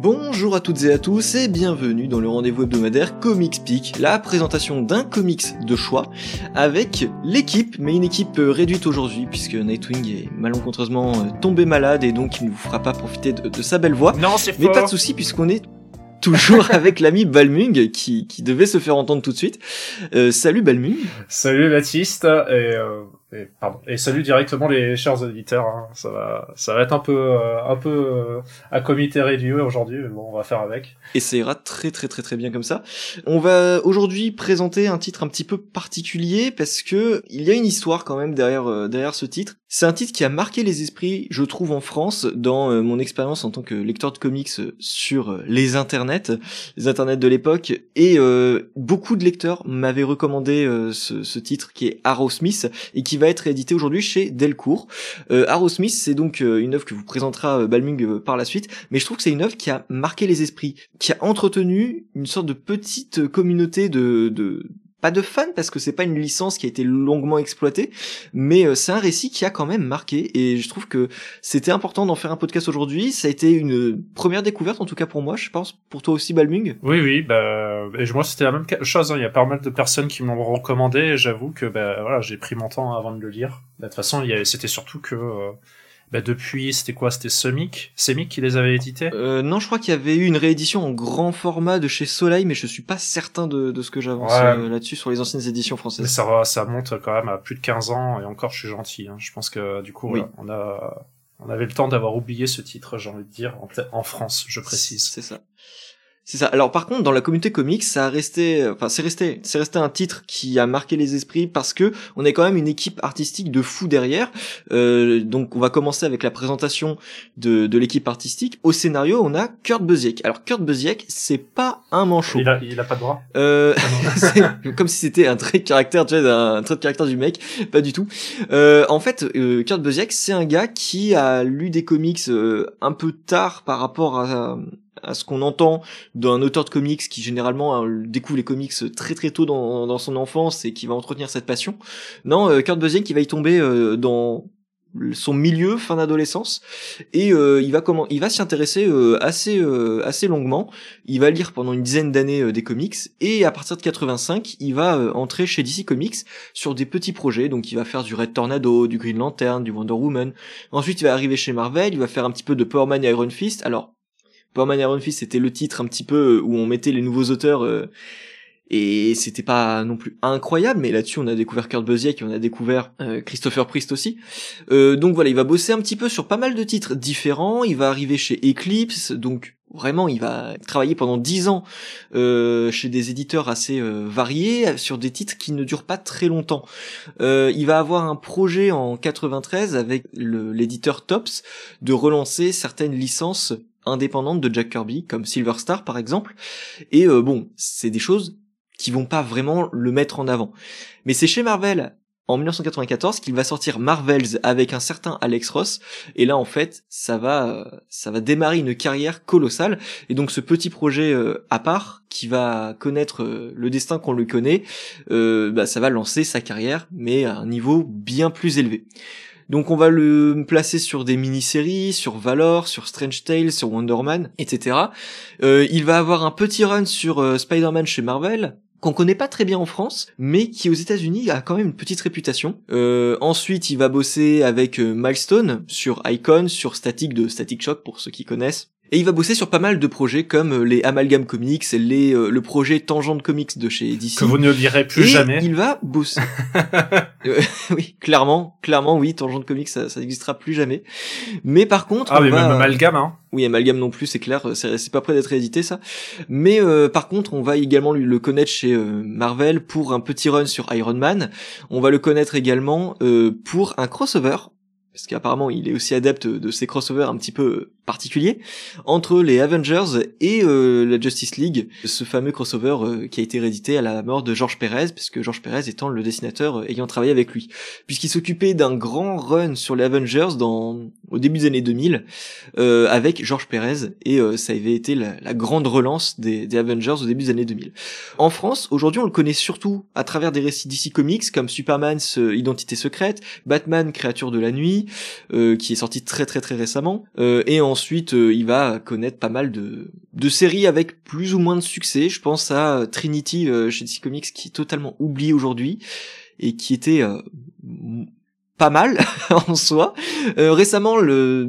Bonjour à toutes et à tous et bienvenue dans le rendez-vous hebdomadaire Comics Peak, la présentation d'un comics de choix avec l'équipe, mais une équipe réduite aujourd'hui puisque Nightwing est malencontreusement euh, tombé malade et donc il ne vous fera pas profiter de, de sa belle voix. Non, c'est Mais pas de souci puisqu'on est toujours avec l'ami Balmung qui, qui devait se faire entendre tout de suite. Euh, salut Balmung. Salut Baptiste et, euh, et pardon et salut directement les chers auditeurs. hein. Ça va, ça va être un peu, euh, un peu euh, à comité réduit aujourd'hui. mais Bon, on va faire avec. Et ça ira très très très très bien comme ça. On va aujourd'hui présenter un titre un petit peu particulier parce que il y a une histoire quand même derrière euh, derrière ce titre. C'est un titre qui a marqué les esprits, je trouve, en France dans euh, mon expérience en tant que lecteur de comics euh, sur euh, les internets, les internets de l'époque. Et beaucoup de lecteurs m'avaient recommandé ce, titre qui est Arrow Smith et qui va être édité aujourd'hui chez Delcourt. Arrow Smith, c'est donc une œuvre que vous présentera Balmung par la suite, mais je trouve que c'est une œuvre qui a marqué les esprits, qui a entretenu une sorte de petite communauté de pas de fans parce que c'est pas une licence qui a été longuement exploitée, mais euh, c'est un récit qui a quand même marqué et je trouve que c'était important d'en faire un podcast aujourd'hui. Ça a été une première découverte en tout cas pour moi, je pense pour toi aussi Balmung. Oui, oui. Bah, et moi, c'était la même chose. hein. Il y a pas mal de personnes qui m'ont recommandé. J'avoue que, bah, voilà, j'ai pris mon temps avant de le lire. Bah, De toute façon, c'était surtout que, euh, bah, depuis, c'était quoi? C'était Semic, Semic qui les avait édités? Euh, non, je crois qu'il y avait eu une réédition en grand format de chez Soleil, mais je suis pas certain de, de ce que j'avance Ouais. euh, là-dessus sur les anciennes éditions Mais françaises. ça va, ça monte quand même à plus de 15 ans et encore je suis gentil. Hein. Je pense que du coup Oui. on a on avait le temps d'avoir oublié ce titre, j'ai envie de dire, en, en France, je précise. C'est ça. C'est ça. Alors par contre, dans la communauté comics, ça a resté, enfin c'est resté, c'est resté un titre qui a marqué les esprits parce que on est quand même une équipe artistique de fou derrière. Euh, donc on va commencer avec la présentation de, de l'équipe artistique. Au scénario, on a Kurt Busiek. Alors Kurt Busiek, c'est pas un manchot. Il a, il a pas de droit. Euh, c'est comme si c'était un trait de caractère, tu vois, un trait de caractère du mec, pas du tout. Euh, en fait, euh, Kurt Busiek, c'est un gars qui a lu des comics euh, un peu tard par rapport à, à ce qu'on entend d'un auteur de comics qui généralement euh, découvre les comics très très tôt dans, son enfance et qui va entretenir cette passion. Non, euh, Kurt Busiek, qui va y tomber euh, dans son milieu fin d'adolescence et euh, il va comment il va s'y intéresser assez assez longuement. Il va lire pendant une dizaine d'années des comics et à partir de 85 il va entrer chez DC Comics sur des petits projets. Donc il va faire du Red Tornado du Green Lantern du Wonder Woman. Ensuite il va arriver chez Marvel il va faire un petit peu de Power Man et Iron Fist. Alors Power Man et Iron Fist c'était le titre un petit peu euh, où on mettait les nouveaux auteurs euh, et c'était pas non plus incroyable, mais là-dessus on a découvert Kurt Busiek et on a découvert euh, Christopher Priest aussi. Euh, donc voilà, il va bosser un petit peu sur pas mal de titres différents. Il va arriver chez Eclipse, donc vraiment il va travailler pendant dix ans chez des éditeurs assez variés sur des titres qui ne durent pas très longtemps. Il va avoir un projet en 93 avec l'éditeur Tops de relancer certaines licences indépendantes de Jack Kirby, comme Silver Star par exemple. Et euh, bon, c'est des choses qui vont pas vraiment le mettre en avant. Mais c'est chez Marvel en 1994 qu'il va sortir Marvels avec un certain Alex Ross. Et là en fait ça va ça va démarrer une carrière colossale. Et donc ce petit projet euh, à part qui va connaître euh, le destin qu'on lui connaît euh, bah, ça va lancer sa carrière mais à un niveau bien plus élevé. Donc on va le placer sur des mini-séries, sur Valor, sur Strange Tales, sur Wonder Man, etc. Euh, il va avoir un petit run sur Spider-Man chez Marvel, qu'on connaît pas très bien en France, mais qui aux États-Unis a quand même une petite réputation. Euh, ensuite, il va bosser avec euh, Milestone sur Icon, sur Static de Static Shock pour ceux qui connaissent. Et il va bosser sur pas mal de projets comme euh, les Amalgam Comics, les, euh, le projet Tangent Comics de chez DC. Que vous ne lirez plus Et jamais. Il va bosser. Euh, oui, clairement, clairement, oui, Tangent Comics, ça, ça n'existera plus jamais. Mais par contre, Ah on mais va- même Amalgam, hein. oui, Amalgam non plus, c'est clair, c'est pas prêt d'être réédité ça. Mais euh, par contre, on va également lui- le connaître chez euh, Marvel pour un petit run sur Iron Man. On va le connaître également euh, pour un crossover, parce qu'apparemment il est aussi adepte de ces crossovers un petit peu particuliers, entre les Avengers et euh, la Justice League, ce fameux crossover euh, qui a été réédité à la mort de George Perez, puisque George Perez étant le dessinateur euh, ayant travaillé avec lui. Puisqu'il s'occupait d'un grand run sur les Avengers dans, au début des années 2000, euh, avec George Perez et euh, ça avait été la, la grande relance des, des Avengers au début des années 2000. En France, aujourd'hui, on le connaît surtout à travers des récits DC Comics comme Superman, ce- Identité secrète, Batman, Créature de la nuit, euh, qui est sorti très très très récemment, euh, et ensuite ensuite, il va connaître pas mal de, de séries avec plus ou moins de succès. Je pense à Trinity chez DC Comics qui est totalement oublié aujourd'hui et qui était pas mal en soi. Euh, récemment,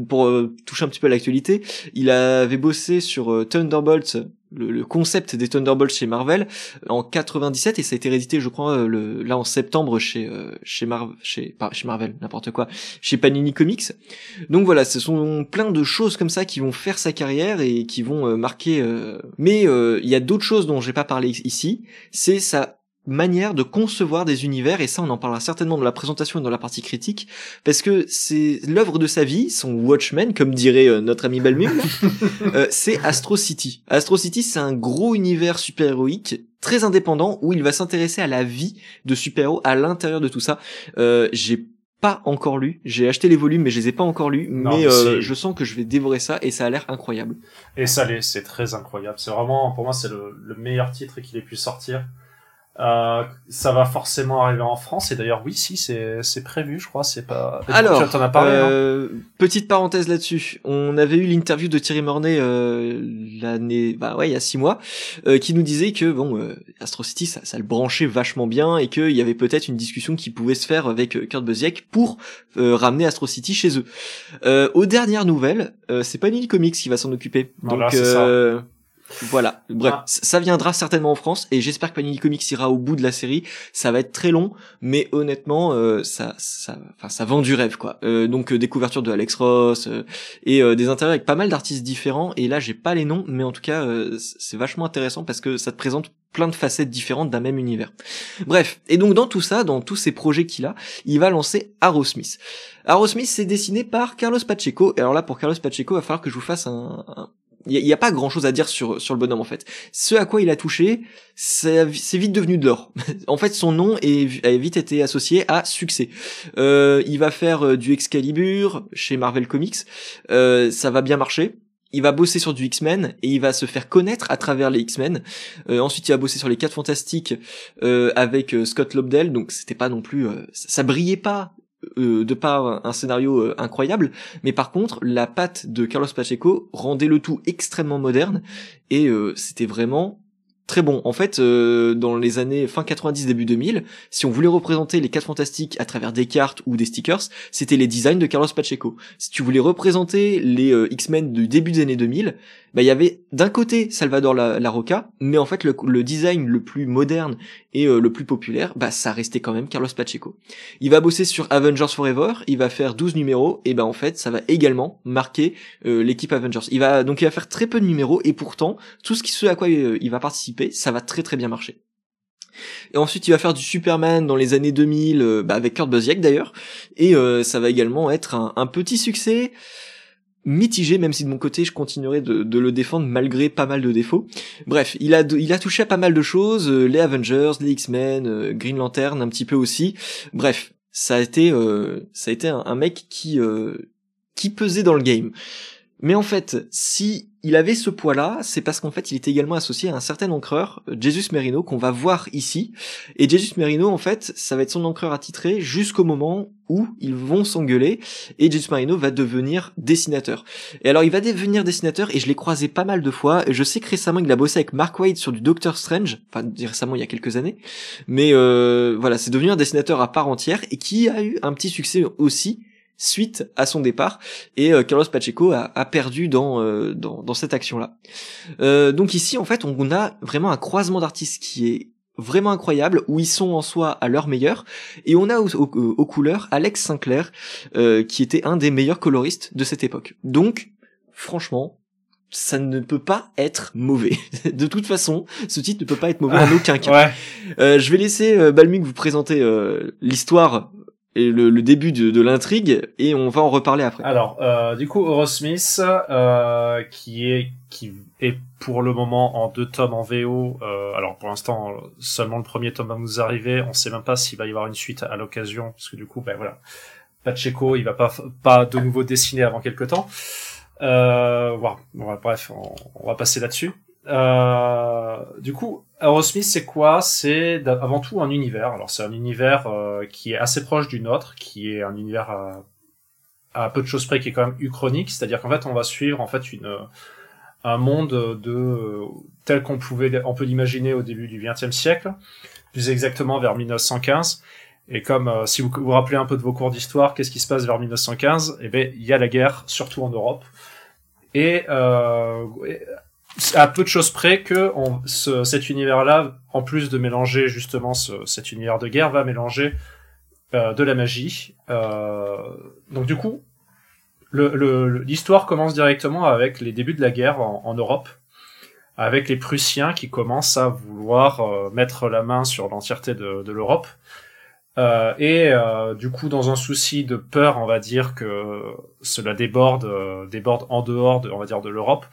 pour euh, toucher un petit peu à l'actualité, il avait bossé sur euh, Thunderbolts, le, concept des Thunderbolts chez Marvel en 97 et ça a été réédité, je crois, le, là en septembre chez chez, Marvel, chez, chez Marvel, n'importe quoi, chez Panini Comics. Donc voilà, ce sont plein de choses comme ça qui vont faire sa carrière et qui vont marquer. Mais il y a d'autres choses dont j'ai pas parlé ici. C'est ça manière de concevoir des univers et ça on en parlera certainement dans la présentation et dans la partie critique parce que c'est l'œuvre de sa vie son Watchmen comme dirait euh, notre ami Balmung euh, c'est Astro City Astro City c'est un gros univers super-héroïque très indépendant où il va s'intéresser à la vie de super-héros à l'intérieur de tout ça euh, j'ai pas encore lu. J'ai acheté les volumes, mais je les ai pas encore lus. mais euh, je sens que je vais dévorer ça et ça a l'air incroyable. Et ça l'est, c'est très incroyable. C'est vraiment, pour moi, c'est le, le meilleur titre qu'il ait pu sortir. Euh, ça va forcément arriver en France et d'ailleurs oui si c'est prévu je crois c'est pas alors tu en as parlé, euh, petite parenthèse là-dessus. On avait eu l'interview de Thierry Mornay euh, l'année bah ouais il y a six mois euh, qui nous disait que bon euh, Astro City ça, ça le branchait vachement bien et qu'il y avait peut-être une discussion qui pouvait se faire avec Kurt Busiek pour ramener Astro City chez eux. Aux dernières nouvelles c'est pas Comics qui va s'en occuper. Donc voilà. Bref, ah. ça viendra certainement en France et j'espère que Panini Comics ira au bout de la série. Ça va être très long, mais honnêtement, euh, ça, ça, enfin, ça vend du rêve quoi. Euh, donc euh, des couvertures de Alex Ross et des intérieurs avec pas mal d'artistes différents. Et là, j'ai pas les noms, mais en tout cas, c'est vachement intéressant parce que ça te présente plein de facettes différentes d'un même univers. Bref, et donc dans tout ça, dans tous ces projets qu'il a, il va lancer Arrowsmith. Arrowsmith, c'est dessiné par Carlos Pacheco. Et alors là, pour Carlos Pacheco, il va falloir que je vous fasse un, il n'y a, pas grand chose à dire sur, sur le bonhomme en fait. Ce à quoi il a touché, c'est vite devenu de l'or. en fait, son nom est, a vite été associé à succès. Euh, il va faire euh, du Excalibur chez Marvel Comics, euh, ça va bien marcher. Il va bosser sur du X-Men et il va se faire connaître à travers les X-Men. ensuite, il va bosser sur les 4 Fantastiques avec Scott Lobdell, donc c'était pas non plus, ça brillait pas euh, de par un scénario euh, incroyable, mais par contre la patte de Carlos Pacheco rendait le tout extrêmement moderne. Et euh, c'était vraiment très bon. En fait, dans les années fin 90 début 2000, si on voulait représenter les quatre fantastiques à travers des cartes ou des stickers, c'était les designs de Carlos Pacheco. Si tu voulais représenter les X-Men du début des années 2000, bah il y avait d'un côté Salvador la, mais en fait le, design le plus moderne et euh, le plus populaire, bah ça restait quand même Carlos Pacheco. Il va bosser sur Avengers Forever, il va faire 12 numéros et bah en fait ça va également marquer euh, l'équipe Avengers. Il va donc il va faire très peu de numéros et pourtant tout ce qui ce à quoi euh, il va participer, ça va très très bien marcher. Et ensuite, il va faire du Superman dans les années 2000, bah, avec Kurt Busiek d'ailleurs. Et ça va également être un, petit succès mitigé, même si de mon côté je continuerai de, le défendre malgré pas mal de défauts. Bref, il a, touché à pas mal de choses, euh, les Avengers, les X-Men, euh, Green Lantern un petit peu aussi. Bref, ça a été, euh, un, mec qui pesait dans le game. Mais en fait, si il avait ce poids-là, c'est parce qu'en fait, il était également associé à un certain encreur, Jesus Merino, qu'on va voir ici. Et Jesus Merino, en fait, ça va être son encreur attitré jusqu'au moment où ils vont s'engueuler et Jesus Merino va devenir dessinateur. Et alors, il va devenir dessinateur et je l'ai croisé pas mal de fois. Je sais que récemment, il a bossé avec Mark Waid sur du Doctor Strange, enfin, récemment, il y a quelques années. Mais euh, voilà, c'est devenu un dessinateur à part entière et qui a eu un petit succès aussi suite à son départ et euh, Carlos Pacheco a, perdu dans, euh, dans, dans cette action là. Euh, donc ici en fait on a vraiment un croisement d'artistes qui est vraiment incroyable où ils sont en soi à leur meilleur et on a aux, couleurs Alex Sinclair qui était un des meilleurs coloristes de cette époque. Donc franchement ça ne peut pas être mauvais. de toute façon, ce titre ne peut pas être mauvais en aucun cas. je vais laisser euh, vous présenter l'histoire et le, début de, l'intrigue et on va en reparler après. Alors, euh, du coup, Eurosmith, euh, qui est qui est pour le moment en deux tomes en VO. Euh, alors pour l'instant, seulement le premier tome va nous arriver. On sait même pas s'il va y avoir une suite à l'occasion, parce que du coup, ben voilà, Pacheco, il va pas pas de nouveau dessiner avant quelques temps. Euh, bref, on, on va passer là-dessus. Euh, du coup, Aerosmith, c'est quoi? C'est avant tout un univers. Alors, c'est un univers euh, qui est assez proche du nôtre, qui est un univers euh, à peu de choses près qui est quand même uchronique, c'est-à-dire qu'en fait on va suivre en fait une un monde de tel qu'on pouvait on peut l'imaginer au début du XXe siècle, plus exactement vers 1915. Et comme euh, si vous vous rappelez un peu de vos cours d'histoire, qu'est-ce qui se passe vers 1915 Eh ben il y a la guerre, surtout en Europe. Et euh, à peu de choses près que cet univers-là, en plus de mélanger justement ce, cet univers de guerre, va mélanger euh, de la magie. Euh, donc du coup, l'histoire commence directement avec les débuts de la guerre en, Europe, avec les Prussiens qui commencent à vouloir euh, mettre la main sur l'entièreté de, l'Europe. Et du coup, dans un souci de peur, on va dire que cela déborde, déborde en dehors, de, de l'Europe.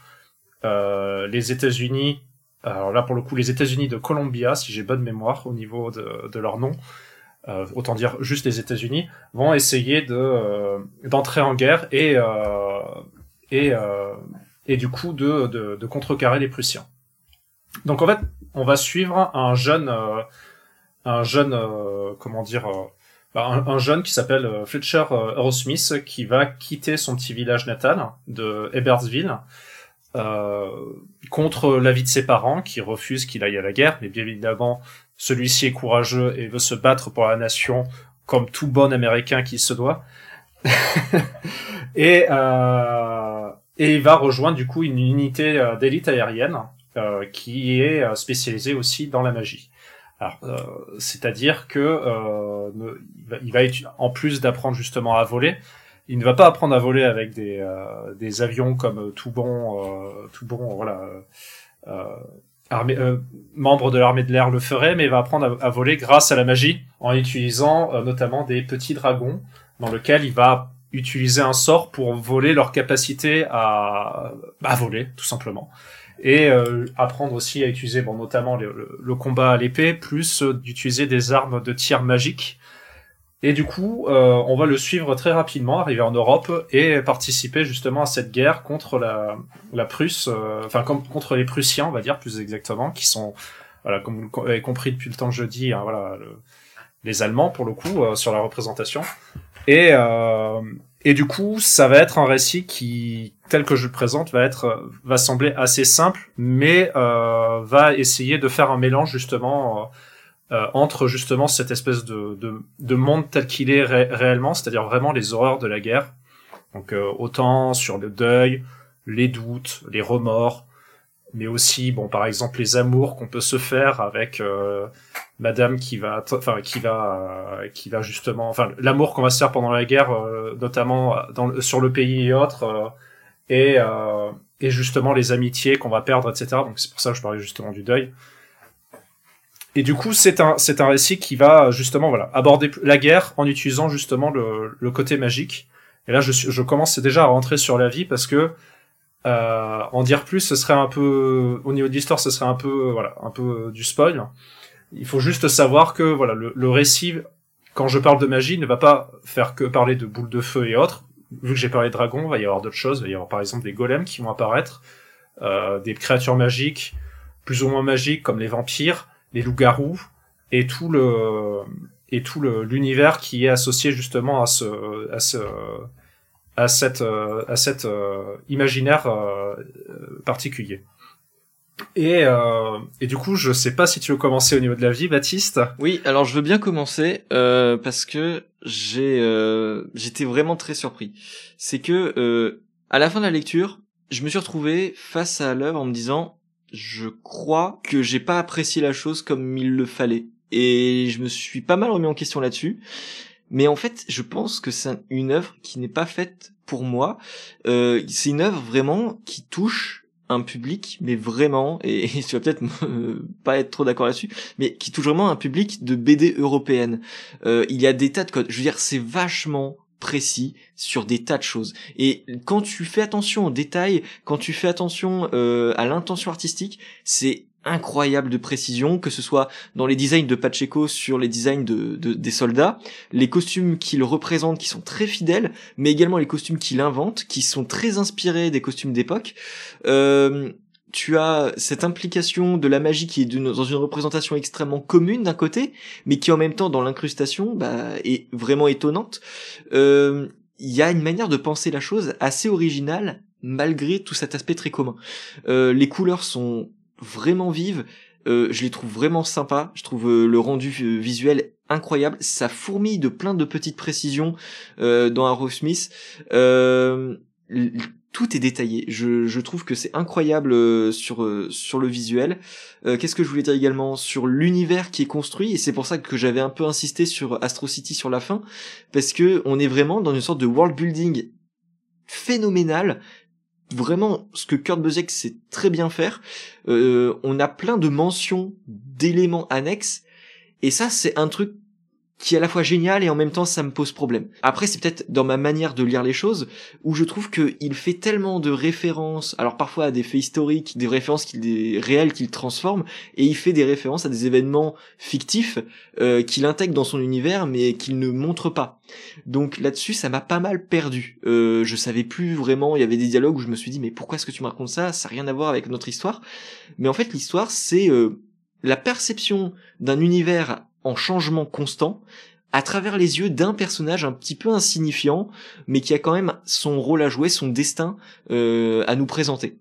Les États-Unis, alors là pour le coup, les États-Unis de Columbia, si j'ai bonne mémoire au niveau de, leur nom, euh, autant dire juste les États-Unis, vont essayer euh, d'entrer en guerre et euh, et du coup de, contrecarrer les Prussiens. Donc en fait, on va suivre un jeune un jeune comment dire bah, un, jeune qui s'appelle Fletcher Smith qui va quitter son petit village natal de Ebersville euh, contre l'avis de ses parents qui refusent qu'il aille à la guerre, mais bien évidemment celui-ci est courageux et veut se battre pour la nation comme tout bon Américain qui se doit. et, euh, et il va rejoindre du coup une unité euh, d'élite aérienne euh, qui est euh, spécialisée aussi dans la magie. Alors, euh, c'est-à-dire que euh, il va, en plus d'apprendre justement à voler, il ne va pas apprendre à voler avec des, des avions comme tout bon, tout bon, voilà, euh, membre de l'armée de l'air le ferait, mais il va apprendre à, voler grâce à la magie, en utilisant euh, notamment des petits dragons, dans lequel il va utiliser un sort pour voler leur capacité à, à voler, tout simplement. Et euh, apprendre aussi à utiliser, bon, notamment le, combat à l'épée, plus d'utiliser des armes de tir magiques et du coup, euh, on va le suivre très rapidement, arriver en Europe et participer justement à cette guerre contre la, la Prusse, euh, enfin contre les Prussiens, on va dire plus exactement, qui sont, voilà, comme vous l'avez compris depuis le temps que je dis, hein, voilà, les Allemands pour le coup euh, sur la représentation. Et et du coup, ça va être un récit qui, tel que je le présente, va être, va sembler assez simple, mais va essayer de faire un mélange justement euh, entre justement cette espèce de, de, de monde tel qu'il est réellement, c'est-à-dire vraiment les horreurs de la guerre. Donc euh, autant sur le deuil, les doutes, les remords, mais aussi bon par exemple les amours qu'on peut se faire avec euh, Madame qui va, enfin qui va, qui va justement, enfin l'amour qu'on va se faire pendant la guerre, notamment dans, sur le pays et autres, et et justement les amitiés qu'on va perdre, etc. Donc c'est pour ça que je parlais justement du deuil. Et du coup, c'est un, c'est un récit qui va justement voilà aborder la guerre en utilisant justement le, le côté magique. Et là, je, je commence déjà à rentrer sur la vie parce que euh, en dire plus, ce serait un peu au niveau de l'histoire, ce serait un peu voilà un peu du spoil. Il faut juste savoir que voilà le, le récit, quand je parle de magie, ne va pas faire que parler de boules de feu et autres. Vu que j'ai parlé de dragons, il va y avoir d'autres choses. Il va y avoir par exemple des golems qui vont apparaître, euh, des créatures magiques plus ou moins magiques comme les vampires les loups-garous et tout le et tout l'univers qui est associé justement à ce à ce à cette à cet euh, imaginaire euh, particulier. Et, euh, et du coup, je sais pas si tu veux commencer au niveau de la vie, Baptiste. Oui, alors je veux bien commencer euh, parce que j'ai euh, j'étais vraiment très surpris. C'est que euh, à la fin de la lecture, je me suis retrouvé face à l'œuvre en me disant je crois que j'ai pas apprécié la chose comme il le fallait. Et je me suis pas mal remis en question là-dessus. Mais en fait, je pense que c'est une œuvre qui n'est pas faite pour moi. Euh, c'est une œuvre vraiment qui touche un public, mais vraiment, et, tu vas peut-être pas être trop d'accord là-dessus, mais qui touche vraiment un public de BD européenne. Euh, il y a des tas de codes. Je veux dire, c'est vachement précis sur des tas de choses. Et quand tu fais attention aux détails, quand tu fais attention euh, à l'intention artistique, c'est incroyable de précision, que ce soit dans les designs de Pacheco sur les designs de, des soldats, les costumes qu'il représente qui sont très fidèles, mais également les costumes qu'il invente qui sont très inspirés des costumes d'époque. Euh, tu as cette implication de la magie qui est dans une représentation extrêmement commune d'un côté, mais qui en même temps dans l'incrustation bah, est vraiment étonnante. Euh, il y a une manière de penser la chose assez originale malgré tout cet aspect très commun. Euh, les couleurs sont vraiment vives, euh, je les trouve vraiment sympas, je trouve euh, le rendu euh, visuel incroyable, ça fourmille de plein de petites précisions euh, dans Aerosmith. Euh, tout est détaillé. Je, trouve que c'est incroyable euh, sur euh, sur le visuel. Euh, Qu'est-ce que je voulais dire également sur l'univers qui est construit? Et c'est pour ça que j'avais un peu insisté sur Astro City sur la fin parce que on est vraiment dans une sorte de world building phénoménal. Vraiment, ce que Kurt Busiek sait très bien faire. On a plein de mentions d'éléments annexes et ça c'est un truc qui est à la fois génial et en même temps ça me pose problème. Après c'est peut-être dans ma manière de lire les choses où je trouve qu'il fait tellement de références, alors parfois à des faits historiques, des références qu'il des réels qu'il transforme et il fait des références à des événements fictifs euh, qu'il intègre dans son univers mais qu'il ne montre pas. Donc là-dessus ça m'a pas mal perdu. Euh, je savais plus vraiment, il y avait des dialogues où je me suis dit mais pourquoi est-ce que tu me racontes ça? Ça n'a rien à voir avec notre histoire. Mais en fait l'histoire c'est euh, la perception d'un univers en changement constant à travers les yeux d'un personnage un petit peu insignifiant, mais qui a quand même son rôle à jouer, son destin euh, à nous présenter.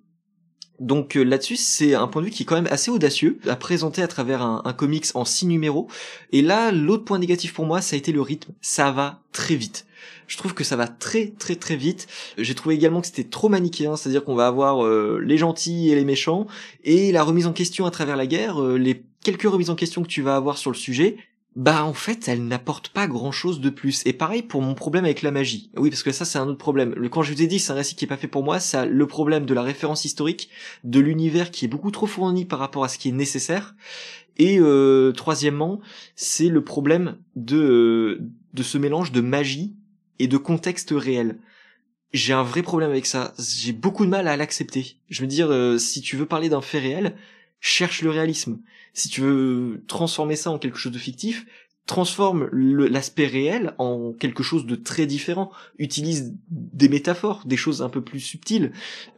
Donc euh, là-dessus, c'est un point de vue qui est quand même assez audacieux à présenter à travers un, un comics en six numéros. Et là, l'autre point négatif pour moi, ça a été le rythme. Ça va très vite. Je trouve que ça va très très très vite. J'ai trouvé également que c'était trop manichéen, c'est-à-dire qu'on va avoir euh, les gentils et les méchants, et la remise en question à travers la guerre, euh, les quelques remises en question que tu vas avoir sur le sujet, bah en fait elle n'apporte pas grand chose de plus. Et pareil pour mon problème avec la magie. Oui parce que ça c'est un autre problème. Quand je vous ai dit c'est un récit qui est pas fait pour moi, ça le problème de la référence historique, de l'univers qui est beaucoup trop fourni par rapport à ce qui est nécessaire. Et euh, troisièmement, c'est le problème de de ce mélange de magie et de contexte réel. J'ai un vrai problème avec ça. J'ai beaucoup de mal à l'accepter. Je veux dire, euh, si tu veux parler d'un fait réel, cherche le réalisme. Si tu veux transformer ça en quelque chose de fictif, transforme l'aspect réel en quelque chose de très différent. Utilise des métaphores, des choses un peu plus subtiles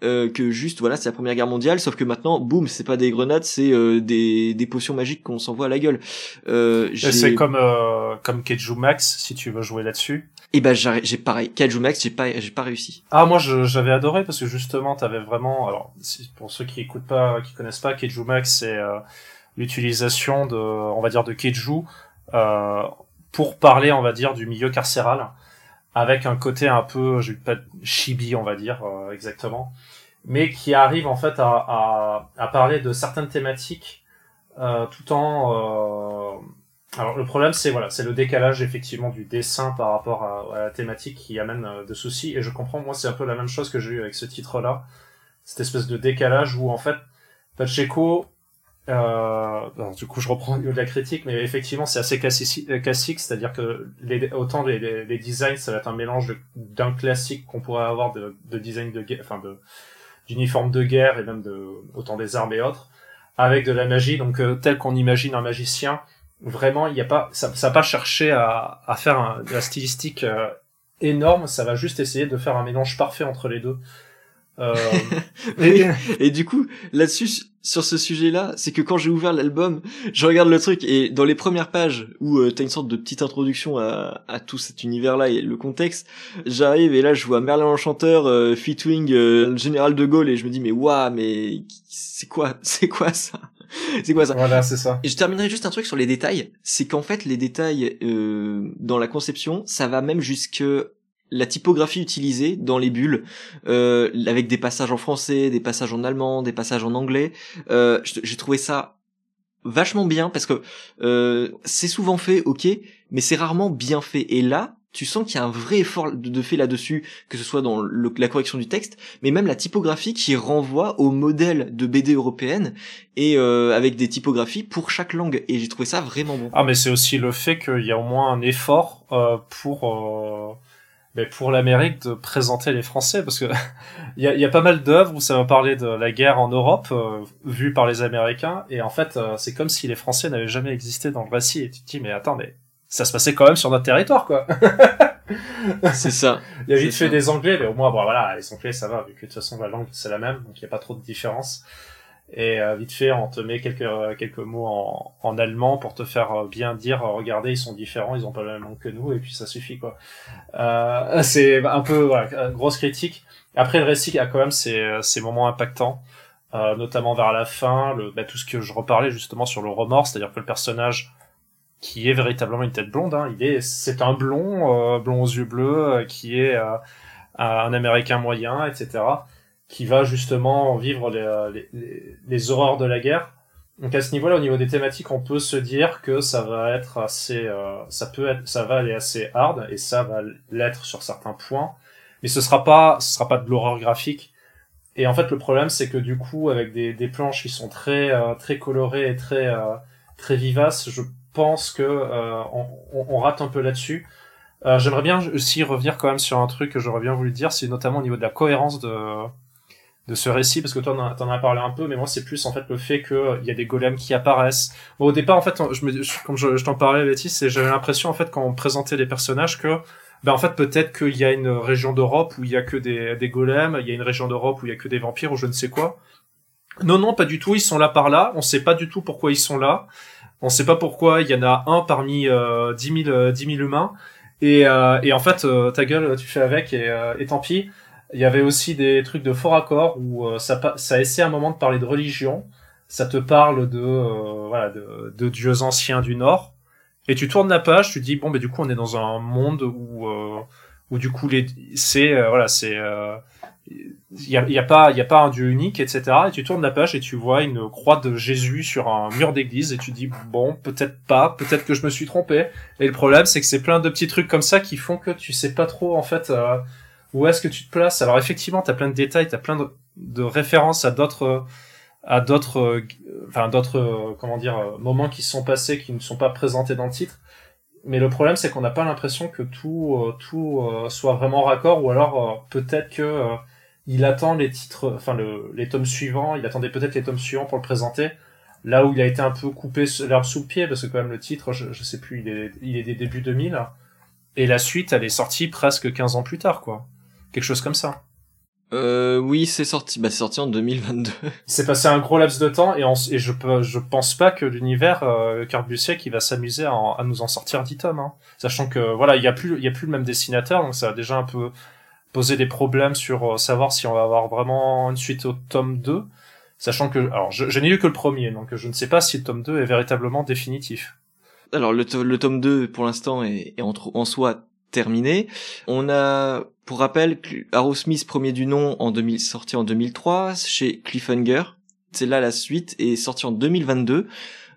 euh, que juste voilà c'est la Première Guerre mondiale, sauf que maintenant boum c'est pas des grenades, c'est euh, des, des potions magiques qu'on s'envoie à la gueule. Euh, c'est comme euh, comme Keiju Max si tu veux jouer là-dessus. Et eh ben j'ai pareil, Keiju Max j'ai pas j'ai pas réussi. Ah moi j'avais adoré parce que justement t'avais vraiment alors pour ceux qui écoutent pas qui connaissent pas Keiju Max c'est euh, l'utilisation de on va dire de Keiju euh, pour parler, on va dire, du milieu carcéral, avec un côté un peu, je vais pas chibi, on va dire euh, exactement, mais qui arrive en fait à, à, à parler de certaines thématiques euh, tout en alors le problème c'est voilà c'est le décalage effectivement du dessin par rapport à, à la thématique qui amène de soucis. Et je comprends moi c'est un peu la même chose que j'ai eu avec ce titre là cette espèce de décalage où en fait Pacheco euh, du coup, je reprends de la critique, mais effectivement, c'est assez euh, classique, c'est-à-dire que les, autant les, les, designs, ça va être un mélange d'un classique qu'on pourrait avoir de, de design de guerre, enfin de d'uniforme de guerre et même de autant des armes et autres, avec de la magie, donc euh, tel qu'on imagine un magicien. Vraiment, il n'y a pas, ça, ça pas cherché à, à faire un, de la stylistique euh, énorme, ça va juste essayer de faire un mélange parfait entre les deux. Euh, et, et, du coup, là-dessus, sur ce sujet-là, c'est que quand j'ai ouvert l'album, je regarde le truc et dans les premières pages où euh, t'as une sorte de petite introduction à, à tout cet univers-là et le contexte, j'arrive et là je vois Merlin l'Enchanteur, euh, Fitwing, euh, le général de Gaulle et je me dis mais waouh mais c'est quoi, c'est quoi ça? C'est quoi ça? Voilà, c'est ça. Et je terminerai juste un truc sur les détails, c'est qu'en fait les détails euh, dans la conception, ça va même jusque la typographie utilisée dans les bulles, euh, avec des passages en français, des passages en allemand, des passages en anglais, euh, j'ai trouvé ça vachement bien parce que euh, c'est souvent fait, ok, mais c'est rarement bien fait. Et là, tu sens qu'il y a un vrai effort de, fait là-dessus, que ce soit dans la correction du texte, mais même la typographie qui renvoie au modèle de BD européenne et euh, avec des typographies pour chaque langue. Et j'ai trouvé ça vraiment bon. Ah, mais c'est aussi le fait qu'il y a au moins un effort euh, pour mais pour l'Amérique de présenter les Français parce que il y a, y a, pas mal d'œuvres où ça va parler de la guerre en Europe euh, vue par les Américains et en fait euh, c'est comme si les Français n'avaient jamais existé dans le récit et tu te dis mais attends mais ça se passait quand même sur notre territoire quoi. c'est ça. Il y a vite fait des Anglais mais au moins bon voilà les Anglais ça va vu que de toute façon la langue c'est la même donc il y a pas trop de différence. Et euh, vite fait on te met quelques quelques mots en, en allemand pour te faire bien dire regardez ils sont différents ils ont pas le même nom que nous et puis ça suffit quoi. Euh, c'est un peu voilà, grosse critique. Après le récit a quand même ses, ses moments impactants euh, notamment vers la fin le bah, tout ce que je reparlais justement sur le remords c'est-à-dire que le personnage qui est véritablement une tête blonde hein, il est c'est un blond euh, blond aux yeux bleus qui est un américain moyen etc qui va justement vivre les, les, les, horreurs de la guerre. Donc à ce niveau-là, au niveau des thématiques, on peut se dire que ça va être assez, euh, ça peut être, ça va aller assez hard et ça va l'être sur certains points, mais ce sera pas, ce sera pas de l'horreur graphique. Et en fait, le problème, c'est que du coup, avec des, des planches qui sont très, euh, très colorées et très, euh, très vivaces, je pense que on, on, rate un peu là-dessus. J'aimerais bien aussi revenir quand même sur un truc que j'aurais bien voulu dire, c'est notamment au niveau de la cohérence de de ce récit parce que toi t'en as parlé un peu mais moi c'est plus en fait le fait que euh, il y a des golems qui apparaissent. Bon, au départ en fait je me comme je, t'en parlais Betty j'avais l'impression en fait quand on présentait les personnages que ben en fait peut-être qu'il y a une région d'Europe où il y a que des, des golems il y a une région d'Europe où il y a que des vampires ou je ne sais quoi. Non non pas du tout ils sont là par là. On sait pas du tout pourquoi ils sont là. On sait pas pourquoi il y en a un parmi euh, 10 000 euh, humains. Et, euh, et en fait euh, ta gueule tu fais avec et, et tant pis il y avait aussi des trucs de fort accord où euh, ça, ça essaie un moment de parler de religion. Ça te parle de, euh, voilà, de, de, dieux anciens du Nord. Et tu tournes la page, tu dis bon, mais du coup on est dans un monde où, euh, où du coup c'est voilà, c'est il y a, y a, pas il y a pas un dieu unique etc et tu tournes la page et tu vois une croix de Jésus sur un mur d'église et tu dis bon peut-être pas peut-être que je me suis trompé et le problème c'est que c'est plein de petits trucs comme ça qui font que tu sais pas trop en fait où est-ce que tu te places? Alors effectivement, tu as plein de détails, tu as plein de, références à d'autres à d'autres enfin d'autres comment dire moments qui se sont passés qui ne sont pas présentés dans le titre. Mais le problème c'est qu'on n'a pas l'impression que tout euh, tout euh, soit vraiment raccord ou alors euh, peut-être que il attend les titres enfin le, les tomes suivants, il attendait peut-être les tomes suivants pour le présenter. Là où il a été un peu coupé l'herbe sous le pied parce que quand même le titre je, je sais plus il est il est des débuts 2000 et la suite elle est sortie presque 15 ans plus tard quoi quelque chose comme ça. Euh, oui, c'est sorti. Bah, c'est sorti en 2022. C'est passé un gros laps de temps et, et je je pense pas que l'univers euh, Busiek il va s'amuser à, à, nous en sortir 10 tomes, hein. sachant que voilà, il y a plus, il y a plus le même dessinateur, donc ça a déjà un peu posé des problèmes sur euh, savoir si on va avoir vraiment une suite au tome 2, sachant que, alors, je, je n'ai lu que le premier, donc je ne sais pas si le tome 2 est véritablement définitif. Alors le, le tome 2 pour l'instant est, est en, en soi terminé. On a, pour rappel, Arrowsmith premier du nom en 2000, sorti en 2003 chez Cliffhanger. C'est là la suite et sorti en 2022.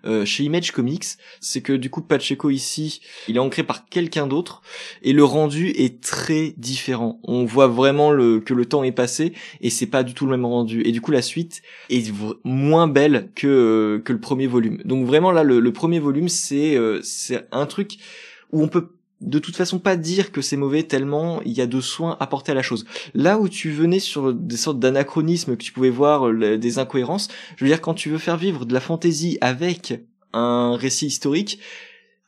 Euh, chez Image Comics, c'est que du coup Pacheco ici, il est ancré par quelqu'un d'autre et le rendu est très différent. On voit vraiment le, que le temps est passé et c'est pas du tout le même rendu. Et du coup la suite est moins belle que euh, que le premier volume. Donc vraiment là le, le premier volume c'est euh, c'est un truc où on peut de toute façon pas dire que c'est mauvais tellement il y a de soins apportés à la chose. Là où tu venais sur des sortes d'anachronismes que tu pouvais voir, des incohérences, je veux dire quand tu veux faire vivre de la fantaisie avec un récit historique,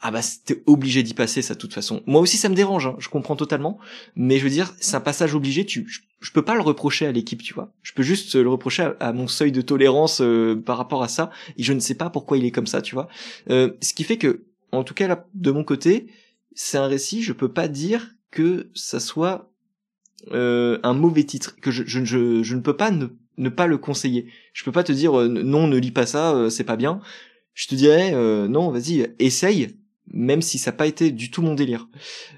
ah bah c'était obligé d'y passer ça de toute façon. Moi aussi ça me dérange, hein, je comprends totalement, mais je veux dire c'est un passage obligé. Tu, je, peux pas le reprocher à l'équipe, tu vois. Je peux juste le reprocher à, mon seuil de tolérance euh, par rapport à ça, et je ne sais pas pourquoi il est comme ça, tu vois. Euh, ce qui fait que, en tout cas là, de mon côté, c'est un récit, je peux pas dire que ça soit euh, un mauvais titre, que je, je, je, je, ne peux pas ne, ne pas le conseiller. Je peux pas te dire euh, non, ne lis pas ça, euh, c'est pas bien. Je te dirais euh, non, vas-y, essaye, même si ça n'a pas été du tout mon délire.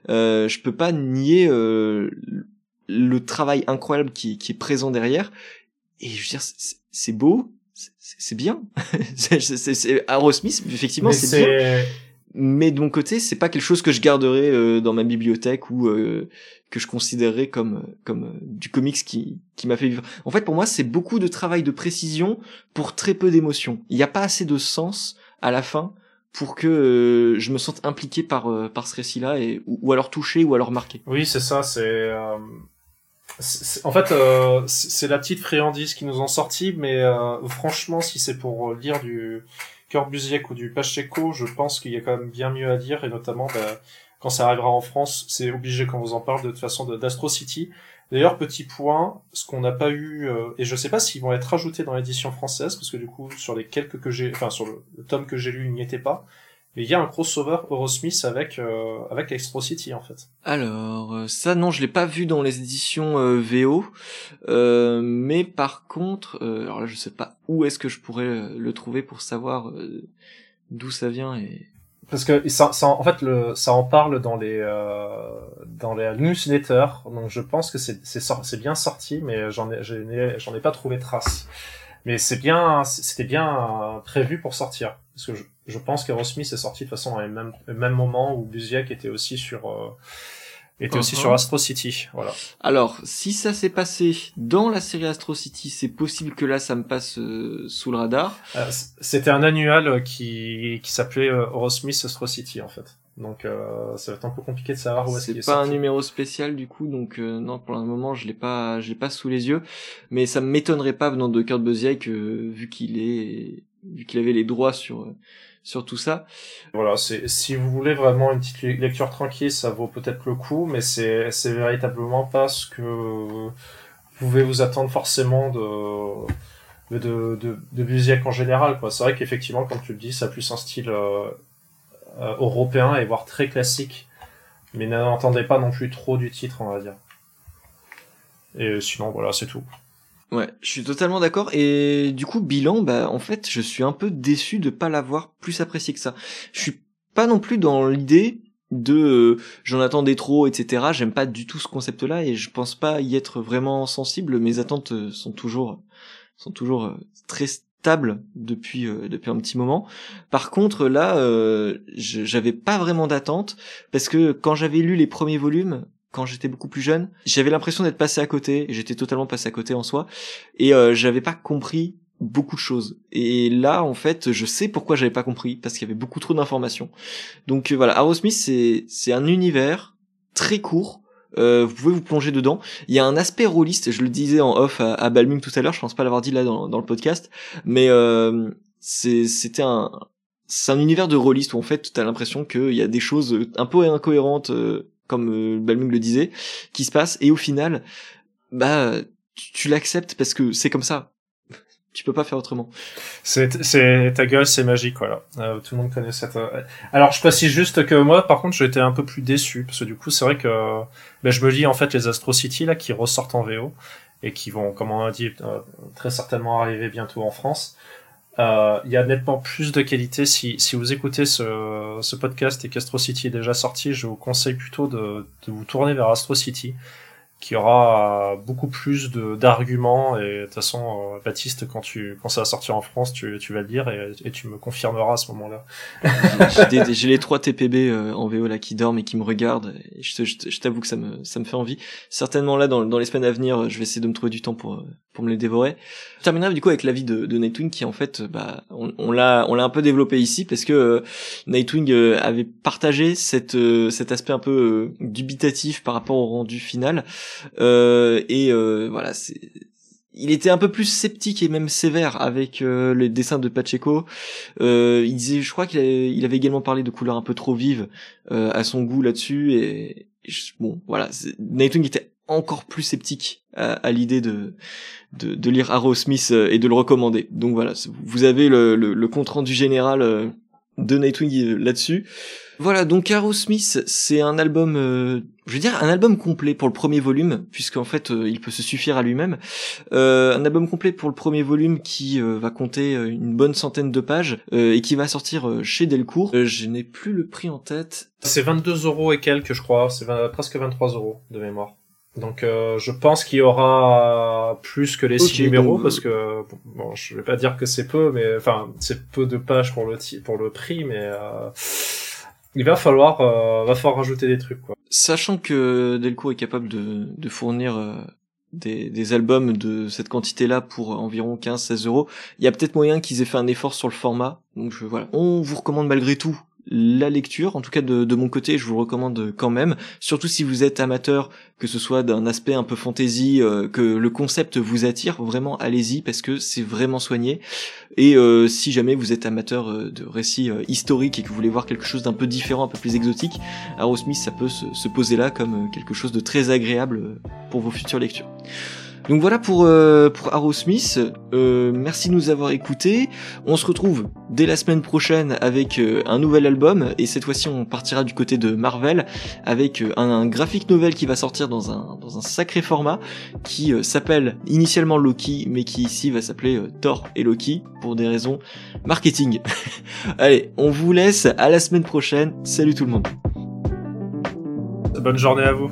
je peux pas nier le travail incroyable qui, qui est présent derrière. Et je veux dire, c'est beau, c'est bien. c'est Aerosmith, effectivement, c'est bien mais de mon côté, c'est pas quelque chose que je garderai euh, dans ma bibliothèque ou euh, que je considérerais comme comme euh, du comics qui qui m'a fait vivre. En fait, pour moi, c'est beaucoup de travail de précision pour très peu d'émotion. Il n'y a pas assez de sens à la fin pour que je me sente impliqué par par ce récit-là et ou, alors touché ou alors marqué. Oui, c'est ça. C'est en fait, c'est la petite friandise qui nous ont sorti, mais franchement, si c'est pour lire du Corbusiek ou du Pacheco, je pense qu'il y a quand même bien mieux à dire, et notamment bah, quand ça arrivera en France, c'est obligé qu'on vous en parle de toute façon d'Astro City. D'ailleurs, petit point, ce qu'on n'a pas eu, euh, et je sais pas s'ils vont être rajoutés dans l'édition française, parce que du coup, sur les quelques que j'ai, enfin sur le, tome que j'ai lu, il n'y était pas. Mais il y a un crossover Eurosmith avec euh, avec Extro City en fait. Alors euh, ça non, je l'ai pas vu dans les éditions VO, mais par contre, alors là je sais pas où est-ce que je pourrais le trouver pour savoir d'où ça vient et parce que ça, ça, en fait, le, ça en parle dans les euh, dans les newsletters, donc je pense que c'est c'est bien sorti, mais j'en ai j'en ai, pas trouvé trace. Mais c'est bien, c'était bien prévu pour sortir, parce que je, je pense qu'Aerosmith est sorti de toute façon au même, même moment où Buziak était aussi sur euh, était aussi sur uh-huh. Astro City, voilà. Alors, si ça s'est passé dans la série Astro City, c'est possible que là, ça me passe euh, sous le radar. Euh, C'était un annual qui, qui s'appelait euh, Eurosmith Astro City, en fait. Donc, euh, ça va être un peu compliqué de savoir où est-ce qu'il est. C'est pas un numéro spécial du coup, donc euh, non, pour le moment, je l'ai pas, je l'ai pas sous les yeux. Mais ça m'étonnerait pas venant de Kurt Busiek, vu qu'il est, vu qu'il avait les droits sur sur tout ça. Voilà, si vous voulez vraiment une petite lecture tranquille, ça vaut peut-être le coup, mais c'est c'est véritablement pas ce que vous pouvez vous attendre forcément de de de, en général. C'est vrai qu'effectivement, comme tu le dis, ça a plus un style euh, euh, européen et voire très classique, mais n'entendez pas non plus trop du titre, on va dire. Et sinon, voilà, c'est tout. Ouais, je suis totalement d'accord. Et du coup, bilan, bah en fait, je suis un peu déçu de pas l'avoir plus apprécié que ça. Je suis pas non plus dans l'idée de euh, j'en attendais trop, etc. J'aime pas du tout ce concept-là et je pense pas y être vraiment sensible. Mes attentes euh, sont toujours sont toujours euh, très stables depuis depuis un petit moment. Par contre, là, j'avais pas vraiment d'attente parce que quand j'avais lu les premiers volumes, quand j'étais beaucoup plus jeune, j'avais l'impression d'être passé à côté, j'étais totalement passé à côté en soi, et euh, j'avais pas compris beaucoup de choses. Et là, en fait, je sais pourquoi j'avais pas compris, parce qu'il y avait beaucoup trop d'informations. Donc euh, voilà, Aerosmith, c'est c'est un univers très court. Euh, vous pouvez vous plonger dedans. Il y a un aspect rôliste, je le disais en off à, à Balmung tout à l'heure, je pense pas l'avoir dit là dans, le podcast, mais euh, c'était un, c'est un univers de rôliste où en fait t'as l'impression qu'il y a des choses un peu incohérentes euh, comme euh, Balmung le disait, qui se passe, et au final, bah, tu, l'acceptes parce que c'est comme ça. tu peux pas faire autrement. C'est, c'est ta gueule, c'est magique, voilà. Euh, tout le monde connaît cette. Euh, alors, je précise juste que moi, par contre, j'étais un peu plus déçu parce que du coup, c'est vrai que ben, je me lis en fait les Astro City là qui ressortent en VO et qui vont, comme on a dit, très certainement arriver bientôt en France. Euh, il y a nettement plus de qualité. Si, vous écoutez ce, ce podcast et qu'Astro City est déjà sorti, je vous conseille plutôt de, de vous tourner vers Astro City qui aura beaucoup plus d'arguments. Et de toute façon euh, Baptiste quand tu quand ça va sortir en France tu, tu vas le lire et, et tu me confirmeras à ce moment-là. J'ai les trois TPB euh, en VO là qui dorment et qui me regardent. Et je, je, t'avoue que ça me ça me fait envie. Certainement là dans, dans les semaines à venir je vais essayer de me trouver du temps pour pour me les dévorer. Je terminerai du coup avec l'avis de, de Nightwing qui en fait bah on, l'a on l'a un peu développé ici parce que euh, Nightwing avait partagé cette cet aspect un peu dubitatif par rapport au rendu final. euh, et euh, voilà, c'est il était un peu plus sceptique et même sévère avec euh, les dessins de Pacheco. Euh, il disait, je crois qu'il avait, également parlé de couleurs un peu trop vives euh, à son goût là-dessus. Et, bon, voilà, Nightwing était encore plus sceptique à, à l'idée de, de, de lire Arrow Smith et de le recommander. Donc voilà, vous avez le, le, le compte rendu général de Nightwing là-dessus. Voilà, donc Aerosmith, c'est un album, euh, je veux dire un album complet pour le premier volume, puisqu'en fait euh, il peut se suffire à lui-même. Euh, un album complet pour le premier volume qui va compter une bonne centaine de pages et qui va sortir chez Delcourt. je n'ai plus le prix en tête. C'est 22 euros et quelques, je crois. C'est presque 23 euros de mémoire. Donc je pense qu'il y aura plus que les six numéros parce que bon, je vais pas dire que c'est peu, mais enfin c'est peu de pages pour le pour le prix, mais il va falloir, euh, va falloir rajouter des trucs. Quoi. Sachant que Delcourt est capable de, fournir euh, des, albums de cette quantité-là pour environ 15-16 euros, il y a peut-être moyen qu'ils aient fait un effort sur le format. Donc voilà, on vous recommande malgré tout la lecture. En tout cas, de, de, mon côté, je vous recommande quand même. Surtout si vous êtes amateur, que ce soit d'un aspect un peu fantasy, euh, que le concept vous attire, vraiment allez-y parce que c'est vraiment soigné. Et euh, si jamais vous êtes amateur euh, de récits historiques et que vous voulez voir quelque chose d'un peu différent, un peu plus exotique, Arrowsmith, ça peut se, se poser là comme quelque chose de très agréable pour vos futures lectures. Donc voilà pour, euh, pour Arrowsmith. Euh, merci de nous avoir écoutés. On se retrouve dès la semaine prochaine avec euh, un nouvel album. Et cette fois-ci, on partira du côté de Marvel avec euh, un, graphique novel qui va sortir dans un, dans un sacré format qui s'appelle initialement Loki, mais qui ici va s'appeler Thor et Loki pour des raisons marketing. Allez, on vous laisse. À la semaine prochaine. Salut tout le monde. Bonne journée à vous.